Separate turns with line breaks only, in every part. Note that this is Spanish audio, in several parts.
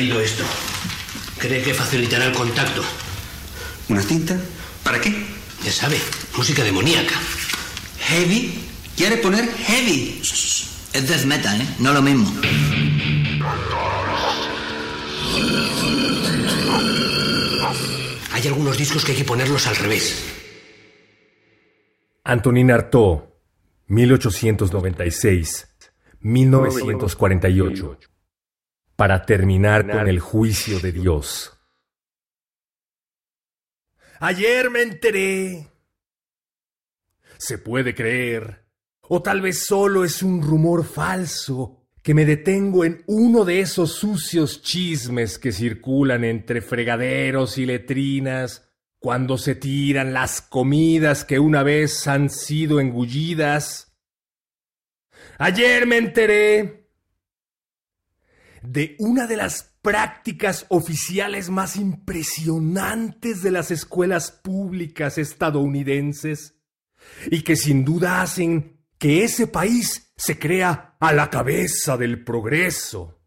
Traído esto. Cree que facilitará el contacto.
¿Una cinta? ¿Para qué?
Ya sabe, música demoníaca.
¿Heavy? ¿Quiere poner heavy?
Es death metal, ¿eh? No lo mismo.
Hay algunos discos que hay que ponerlos al revés.
Antonin Artaud, 1896-1948. Para terminar con el juicio de Dios. Ayer me enteré. Se puede creer. O tal vez solo es un rumor falso que me detengo en uno de esos sucios chismes que circulan entre fregaderos y letrinas cuando se tiran las comidas que una vez han sido engullidas. Ayer me enteré de una de las prácticas oficiales más impresionantes de las escuelas públicas estadounidenses y que sin duda hacen que ese país se crea a la cabeza del progreso.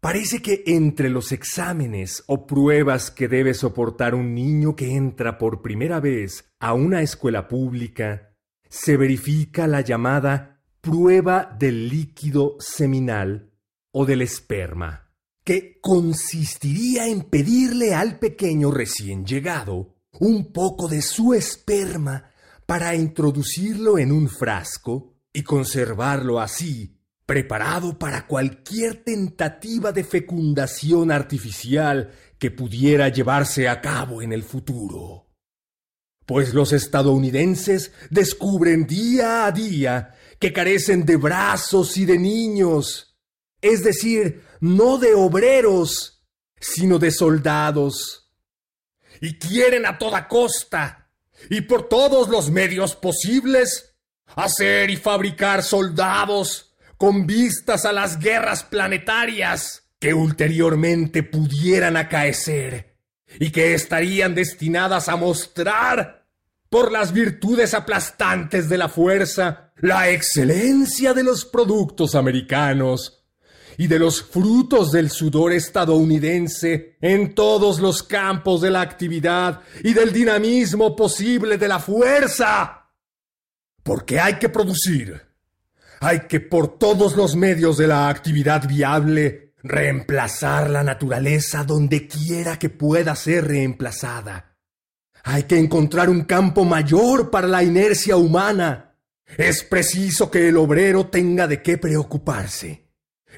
Parece que entre los exámenes o pruebas que debe soportar un niño que entra por primera vez a una escuela pública, se verifica la llamada prueba del líquido seminal o del esperma, que consistiría en pedirle al pequeño recién llegado un poco de su esperma para introducirlo en un frasco y conservarlo así, preparado para cualquier tentativa de fecundación artificial que pudiera llevarse a cabo en el futuro. Pues los estadounidenses descubren día a día que carecen de brazos y de niños, es decir, no de obreros, sino de soldados. Y quieren a toda costa y por todos los medios posibles hacer y fabricar soldados con vistas a las guerras planetarias que ulteriormente pudieran acaecer y que estarían destinadas a mostrar por las virtudes aplastantes de la fuerza la excelencia de los productos americanos y de los frutos del sudor estadounidense en todos los campos de la actividad y del dinamismo posible de la fuerza. Porque hay que producir. Hay que por todos los medios de la actividad viable reemplazar la naturaleza donde quiera que pueda ser reemplazada. Hay que encontrar un campo mayor para la inercia humana. Es preciso que el obrero tenga de qué preocuparse.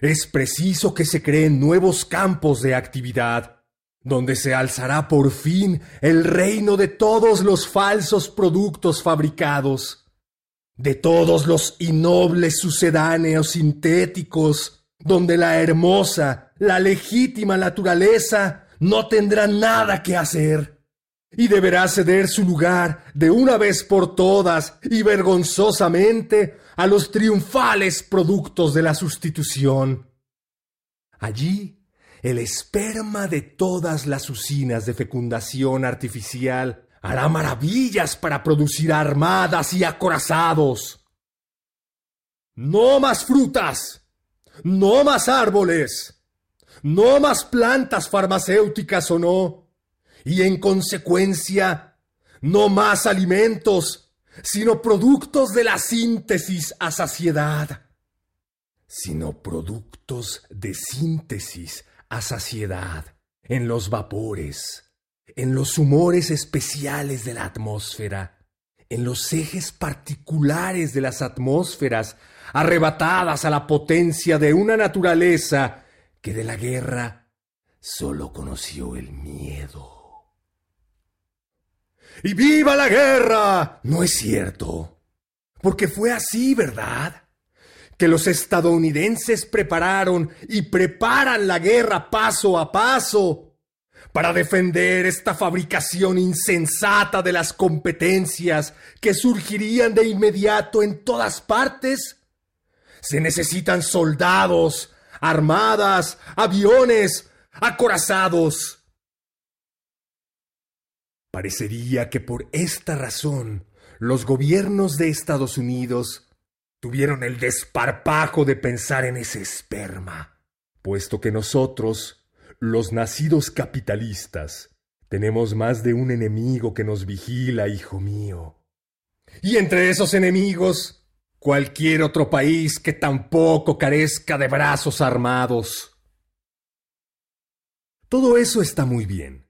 Es preciso que se creen nuevos campos de actividad, donde se alzará por fin el reino de todos los falsos productos fabricados, de todos los innobles sucedáneos sintéticos, donde la hermosa, la legítima naturaleza no tendrá nada que hacer y deberá ceder su lugar de una vez por todas y vergonzosamente a los triunfales productos de la sustitución. Allí, el esperma de todas las usinas de fecundación artificial hará maravillas para producir armadas y acorazados. No más frutas, no más árboles, no más plantas farmacéuticas o no, y en consecuencia, no más alimentos sino productos de la síntesis a saciedad, sino productos de síntesis a saciedad en los vapores, en los humores especiales de la atmósfera, en los ejes particulares de las atmósferas, arrebatadas a la potencia de una naturaleza que de la guerra sólo conoció el miedo. ¡Y viva la guerra! No es cierto. Porque fue así, ¿verdad? Que los estadounidenses prepararon y preparan la guerra paso a paso para defender esta fabricación insensata de las competencias que surgirían de inmediato en todas partes. Se necesitan soldados, armadas, aviones, acorazados. Parecería que por esta razón los gobiernos de Estados Unidos tuvieron el desparpajo de pensar en ese esperma, puesto que nosotros Los nacidos capitalistas tenemos más de un enemigo que nos vigila, hijo mío. Y entre esos enemigos, cualquier otro país que tampoco carezca de brazos armados. Todo eso está muy bien.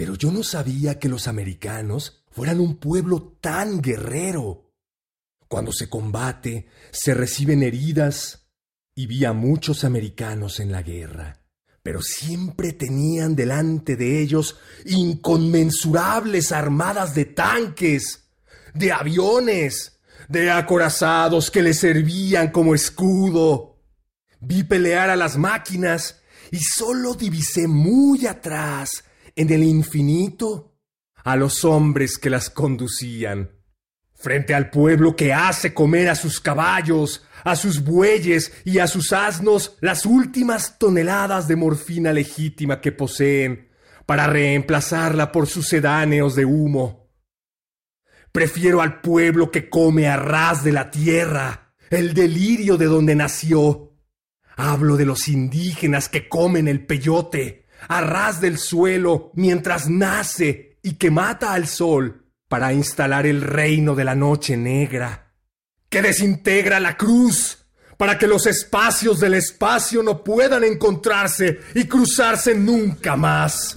Pero yo no sabía que los americanos fueran un pueblo tan guerrero. Cuando se combate, se reciben heridas y vi a muchos americanos en la guerra, pero siempre tenían delante de ellos inconmensurables armadas de tanques, de aviones, de acorazados que les servían como escudo. Vi pelear a las máquinas y solo divisé muy atrás, en el infinito, a los hombres que las conducían. Frente al pueblo que hace comer a sus caballos, a sus bueyes y a sus asnos las últimas toneladas de morfina legítima que poseen, para reemplazarla por sus sedáneos de humo. Prefiero al pueblo que come a ras de la tierra, el delirio de donde nació. Hablo de los indígenas que comen el peyote, a ras del suelo, mientras nace y que mata al sol para instalar el reino de la noche negra, que desintegra la cruz para que los espacios del espacio no puedan encontrarse y cruzarse nunca más.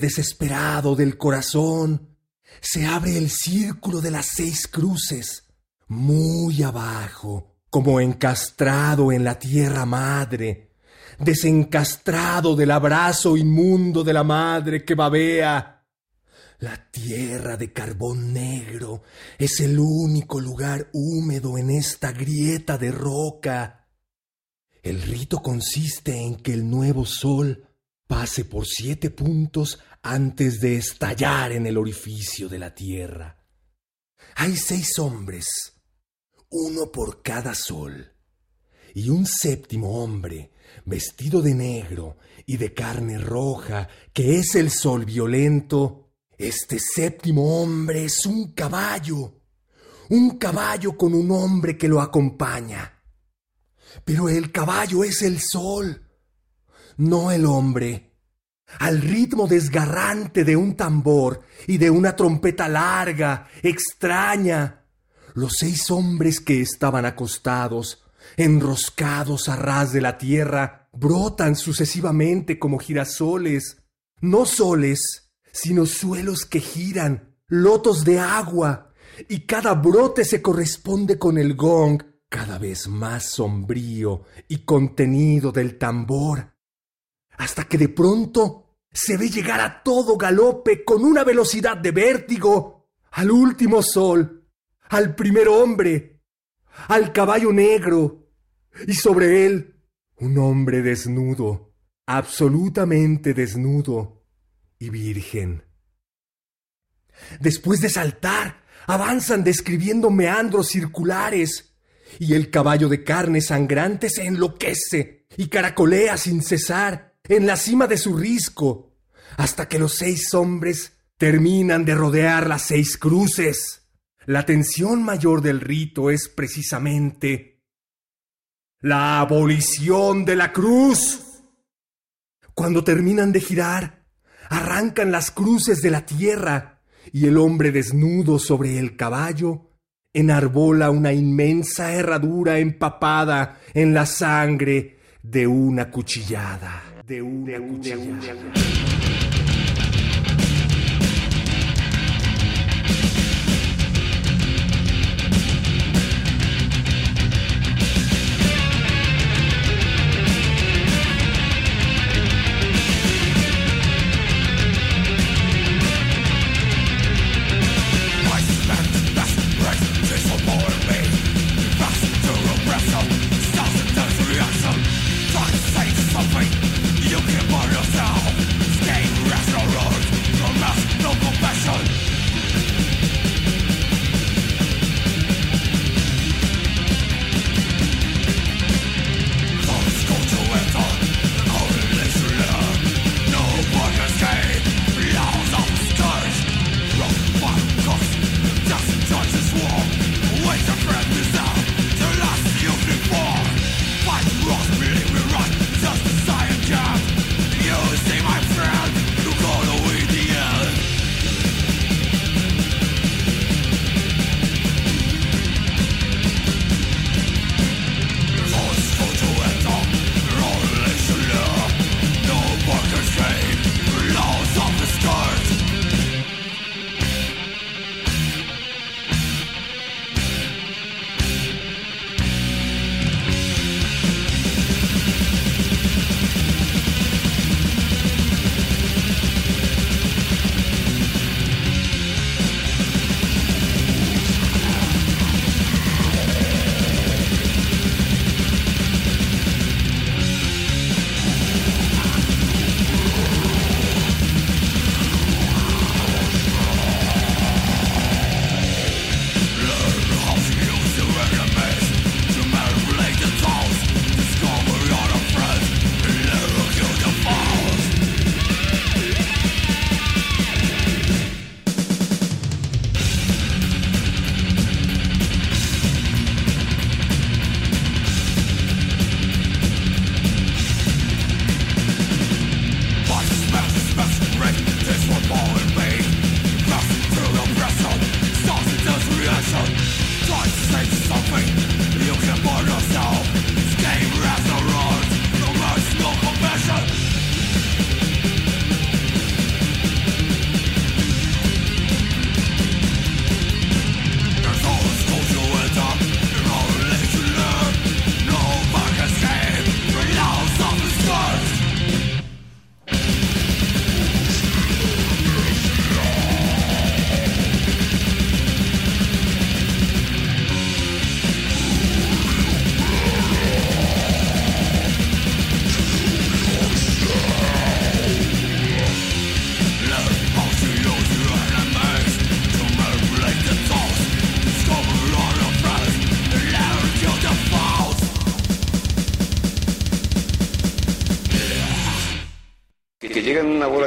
Desesperado del corazón, se abre el círculo de las seis cruces, muy abajo, como encastrado en la tierra madre, desencastrado del abrazo inmundo de la madre que babea. La tierra de carbón negro es el único lugar húmedo en esta grieta de roca el rito consiste en que el nuevo sol pase por siete puntos antes de estallar en el orificio de la tierra. Hay seis hombres, uno por cada sol, y un séptimo hombre, vestido de negro y de carne roja, que es el sol violento. Este séptimo hombre es un caballo, un caballo con un hombre que lo acompaña. Pero el caballo es el sol, no el hombre. Al ritmo desgarrante de un tambor y de una trompeta larga, extraña, los seis hombres que estaban acostados, enroscados a ras de la tierra, brotan sucesivamente como girasoles, no soles, sino suelos que giran, lotos de agua, y cada brote se corresponde con el gong cada vez más sombrío y contenido del tambor, hasta que de pronto se ve llegar a todo galope con una velocidad de vértigo al último sol, al primer hombre, al caballo negro, y sobre él un hombre desnudo, absolutamente desnudo y virgen. Después de saltar, avanzan describiendo meandros circulares, y el caballo de carne sangrante se enloquece y caracolea sin cesar en la cima de su risco, hasta que los seis hombres terminan de rodear las seis cruces. La tensión mayor del rito es precisamente la abolición de la cruz. Cuando terminan de girar, arrancan las cruces de la tierra y el hombre desnudo sobre el caballo enarbola una inmensa herradura empapada en la sangre de una cuchillada. De una, cuchillada.
You can burn yourself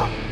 Oh.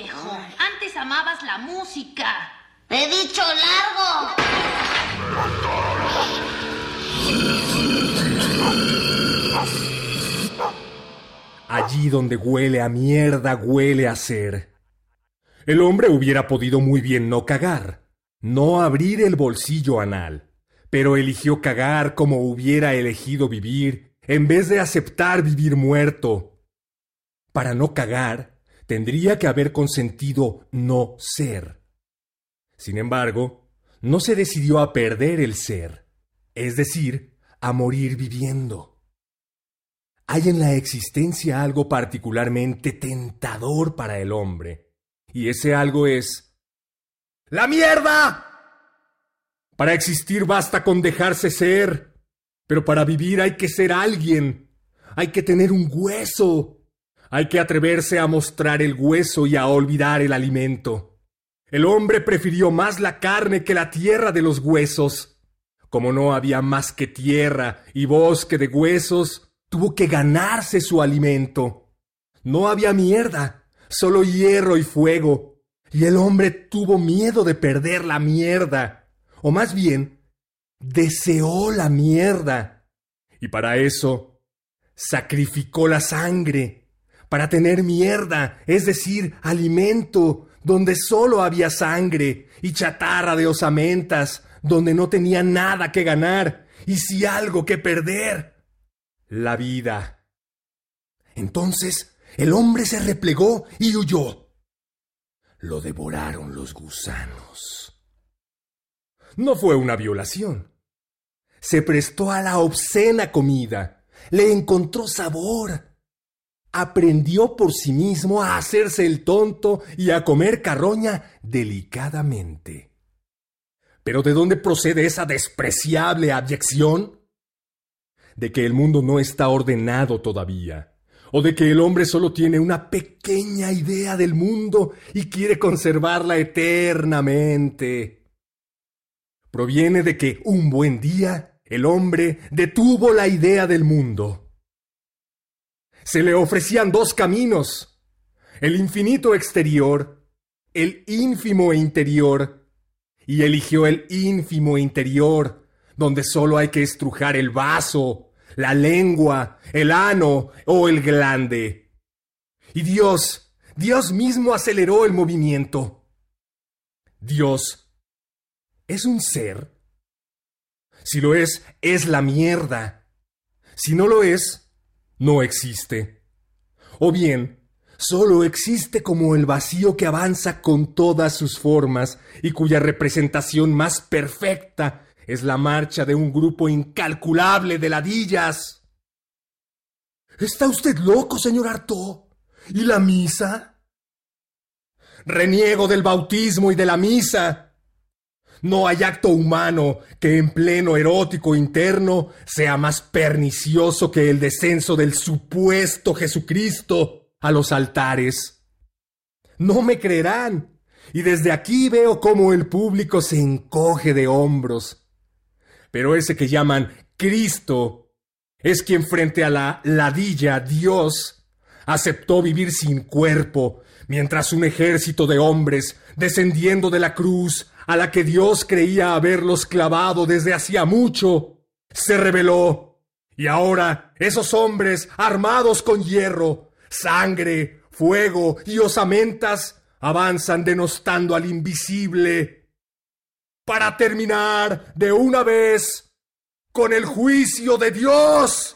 Viejo. Antes amabas la música.
He dicho largo.
Allí donde huele a mierda, huele a ser. El hombre hubiera podido muy bien no cagar, no abrir el bolsillo anal, pero eligió cagar como hubiera elegido vivir en vez de aceptar vivir muerto. Para no cagar, tendría que haber consentido no ser. Sin embargo, no se decidió a perder el ser, es decir, a morir viviendo. Hay en la existencia algo particularmente tentador para el hombre, y ese algo es... ¡La mierda! Para existir basta con dejarse ser, pero para vivir hay que ser alguien, hay que tener un hueso, hay que atreverse a mostrar el hueso y a olvidar el alimento. El hombre prefirió más la carne que la tierra de los huesos. Como no había más que tierra y bosque de huesos, tuvo que ganarse su alimento. No había mierda, solo hierro y fuego. Y el hombre tuvo miedo de perder la mierda. O más bien, deseó la mierda. Y para eso, sacrificó la sangre. Para tener mierda, es decir, alimento, donde solo había sangre y chatarra de osamentas, donde no tenía nada que ganar y si algo que perder la vida. Entonces el hombre se replegó y huyó. Lo devoraron los gusanos. No fue una violación. Se prestó a la obscena comida. Le encontró sabor. Aprendió por sí mismo a hacerse el tonto y a comer carroña delicadamente. ¿Pero de dónde procede esa despreciable abyección? de que el mundo no está ordenado todavía, o de que el hombre solo tiene una pequeña idea del mundo y quiere conservarla eternamente. Proviene de que un buen día el hombre detuvo la idea del mundo. Se le ofrecían dos caminos, el infinito exterior, el ínfimo interior, y eligió el ínfimo interior, donde solo hay que estrujar el vaso la lengua, el ano o el glande. Y Dios, Dios mismo aceleró el movimiento. Dios, ¿es un ser? Si lo es, es la mierda. Si no lo es, no existe. O bien, solo existe como el vacío que avanza con todas sus formas y cuya representación más perfecta es la marcha de un grupo incalculable de ladillas. ¿Está usted loco, señor Artaud? ¿Y la misa? Reniego del bautismo y de la misa. No hay acto humano que en pleno erótico interno sea más pernicioso que el descenso del supuesto Jesucristo a los altares. No me creerán, y desde aquí veo cómo el público se encoge de hombros pero ese que llaman Cristo es quien frente a la ladilla Dios aceptó vivir sin cuerpo, mientras un ejército de hombres, descendiendo de la cruz a la que Dios creía haberlos clavado desde hacía mucho, se rebeló. Y ahora esos hombres, armados con hierro, sangre, fuego y osamentas, avanzan denostando al invisible para terminar de una vez con el juicio de Dios.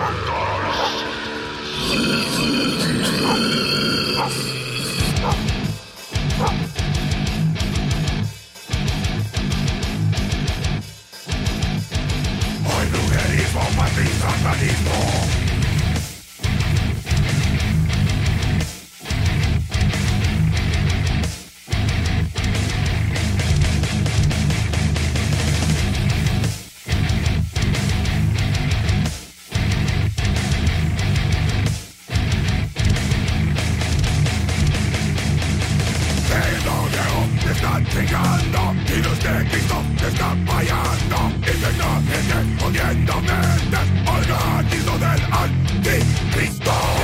Oh, my gosh. Donde te están chingando y los de Cristo te están fallando. Internamente, odientamente, organismo del anticristo. Anticristo.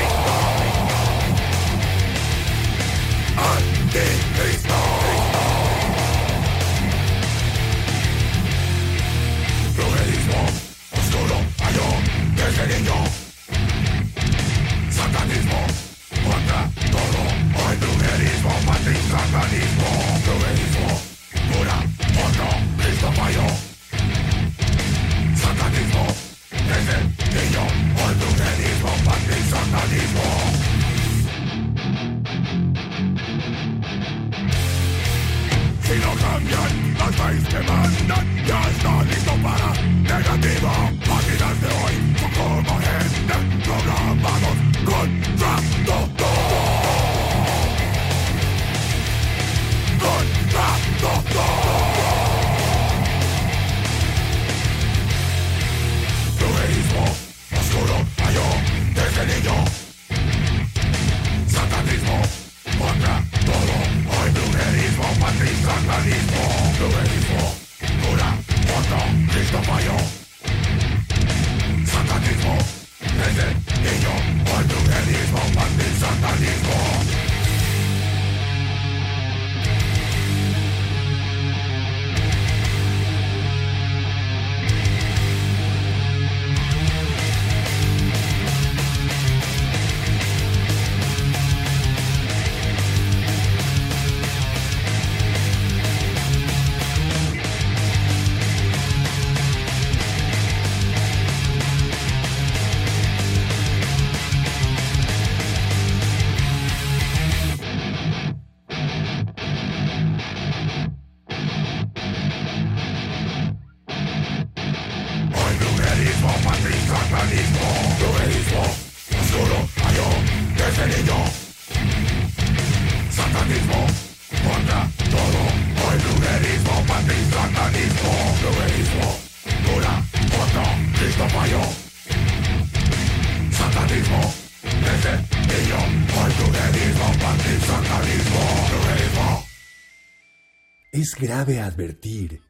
Grave advertir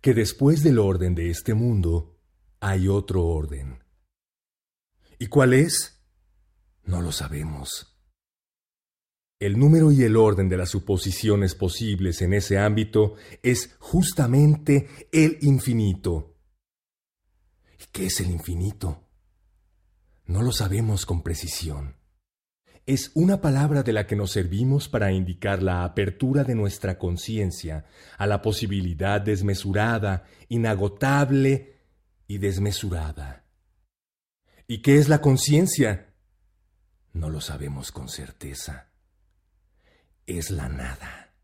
que después del orden de este mundo hay otro orden. ¿Y cuál es? No lo sabemos. El número y el orden de las suposiciones posibles en ese ámbito es justamente el infinito. ¿Y qué es el infinito? No lo sabemos con precisión. Es una palabra de la que nos servimos para indicar la apertura de nuestra conciencia a la posibilidad desmesurada, inagotable y desmesurada. ¿Y qué es la conciencia? No lo sabemos con certeza. Es la nada.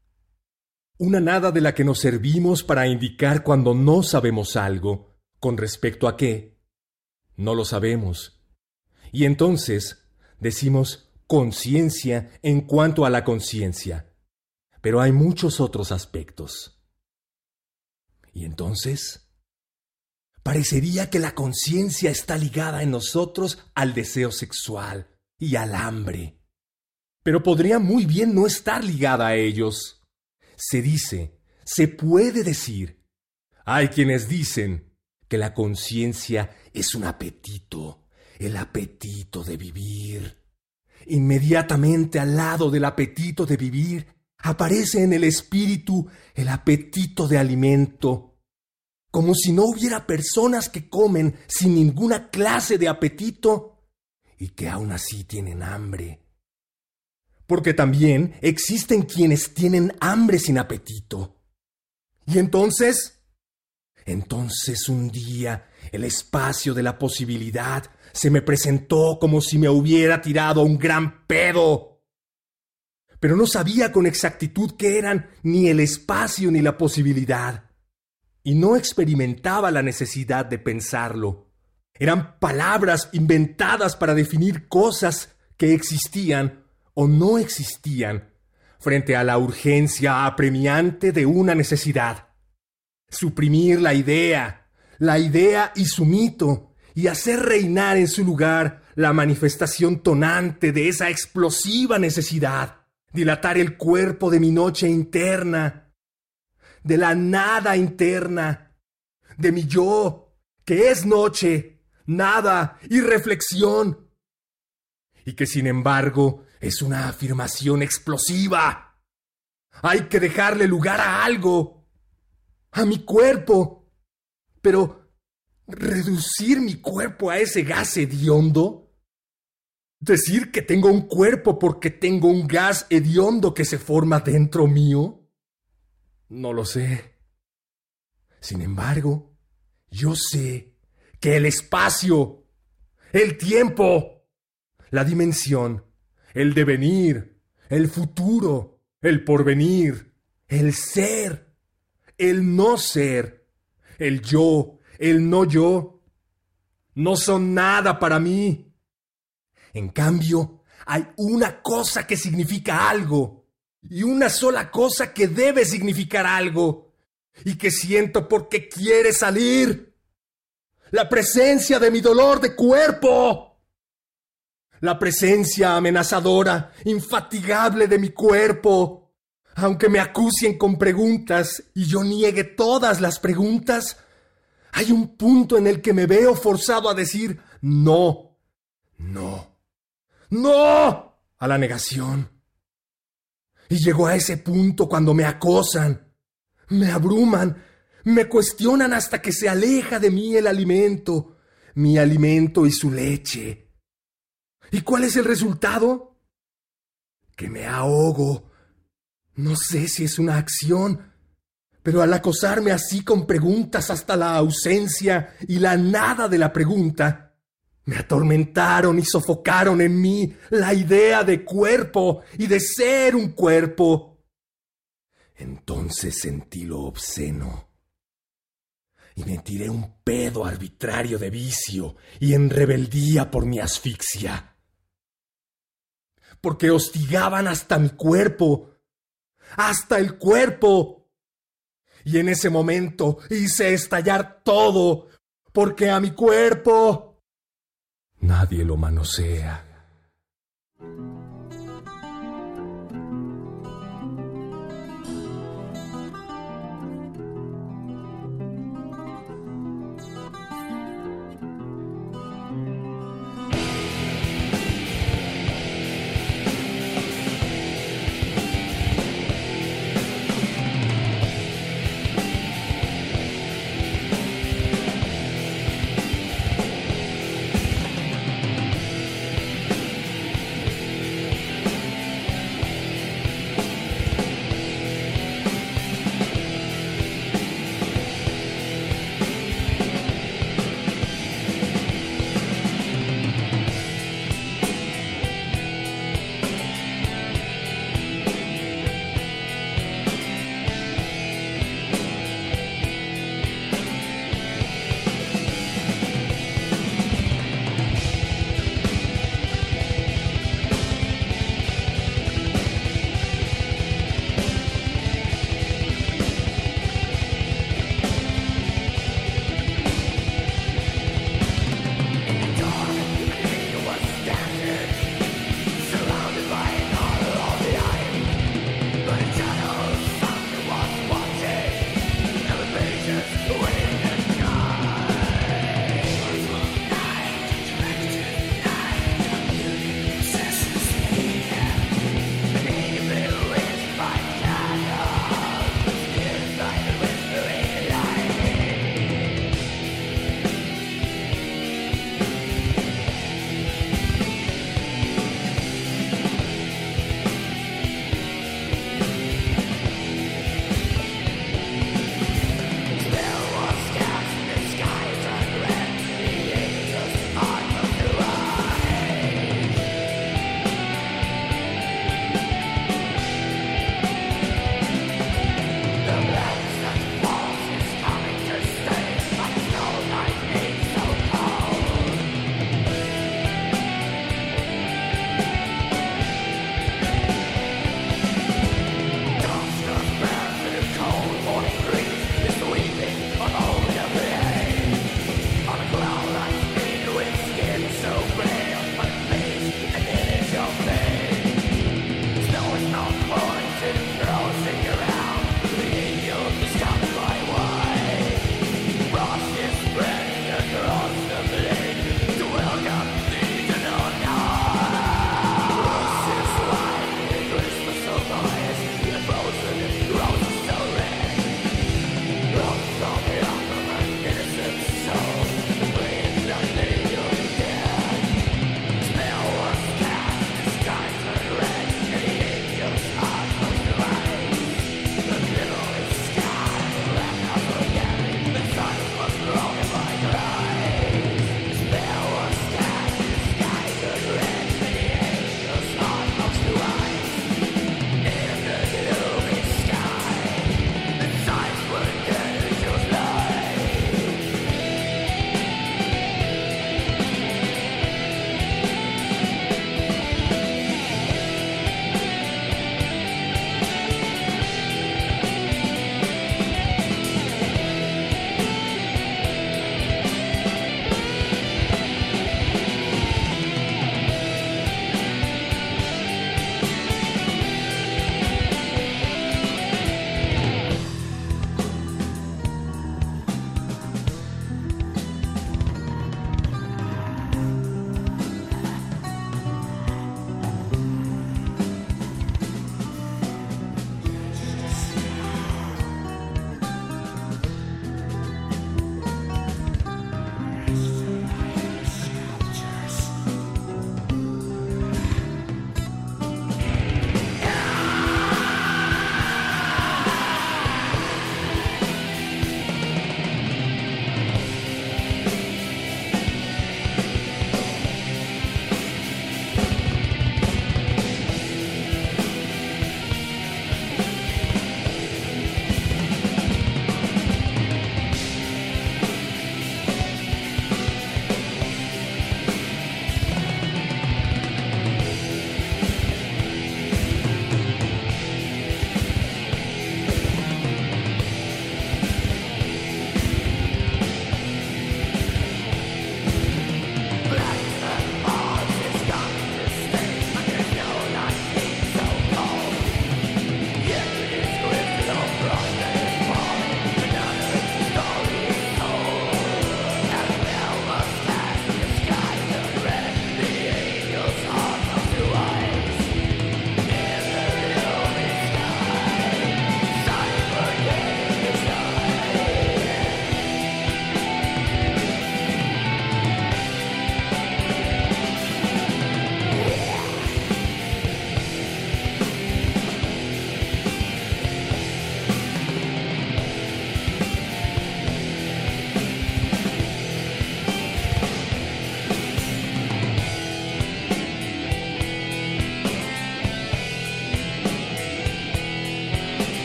Una nada de la que nos servimos para indicar cuando no sabemos algo, con respecto a qué. No lo sabemos. Y entonces decimos conciencia en cuanto a la conciencia. Pero hay muchos otros aspectos. ¿Y entonces? Parecería que la conciencia está ligada en nosotros al deseo sexual y al hambre. Pero podría muy bien no estar ligada a ellos. Se dice, se puede decir. Hay quienes dicen que la conciencia es un apetito, el apetito de vivir. Inmediatamente al lado del apetito de vivir aparece en el espíritu el apetito de alimento, como si no hubiera personas que comen sin ninguna clase de apetito y que aún así tienen hambre. Porque también existen quienes tienen hambre sin apetito. Y entonces, entonces un día el espacio de la posibilidad se me presentó como si me hubiera tirado un gran pedo. Pero no sabía con exactitud qué eran ni el espacio ni la posibilidad. Y no experimentaba la necesidad de pensarlo. Eran palabras inventadas para definir cosas que existían o no existían frente a la urgencia apremiante de una necesidad. Suprimir la idea, la idea y su mito, y hacer reinar en su lugar la manifestación tonante de esa explosiva necesidad, dilatar el cuerpo de mi noche interna, de la nada interna, de mi yo, que es noche, nada y reflexión, y que sin embargo es una afirmación explosiva. Hay que dejarle lugar a algo, a mi cuerpo, pero ¿Reducir mi cuerpo a ese gas hediondo? ¿Decir que tengo un cuerpo porque tengo un gas hediondo que se forma dentro mío? No lo sé. Sin embargo, yo sé que el espacio, el tiempo, la dimensión, el devenir, el futuro, el porvenir, el ser, el no ser, el yo, el no yo, no son nada para mí. En cambio, hay una cosa que significa algo, y una sola cosa que debe significar algo, y que siento porque quiere salir. La presencia de mi dolor de cuerpo. La presencia amenazadora, infatigable de mi cuerpo. Aunque me acusen con preguntas y yo niegue todas las preguntas, hay un punto en el que me veo forzado a decir no, no, no a la negación. Y llegó a ese punto cuando me acosan, me abruman, me cuestionan hasta que se aleja de mí el alimento, mi alimento y su leche. ¿Y cuál es el resultado? Que me ahogo. No sé si es una acción pero al acosarme así con preguntas hasta la ausencia y la nada de la pregunta, me atormentaron y sofocaron en mí la idea de cuerpo y de ser un cuerpo. Entonces sentí lo obsceno y me tiré un pedo arbitrario de vicio y en rebeldía por mi asfixia. Porque hostigaban hasta mi cuerpo, hasta el cuerpo y en ese momento hice estallar todo, porque a mi cuerpo nadie lo manosea.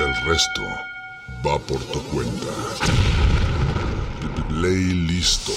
El resto va por tu cuenta. Ley listo.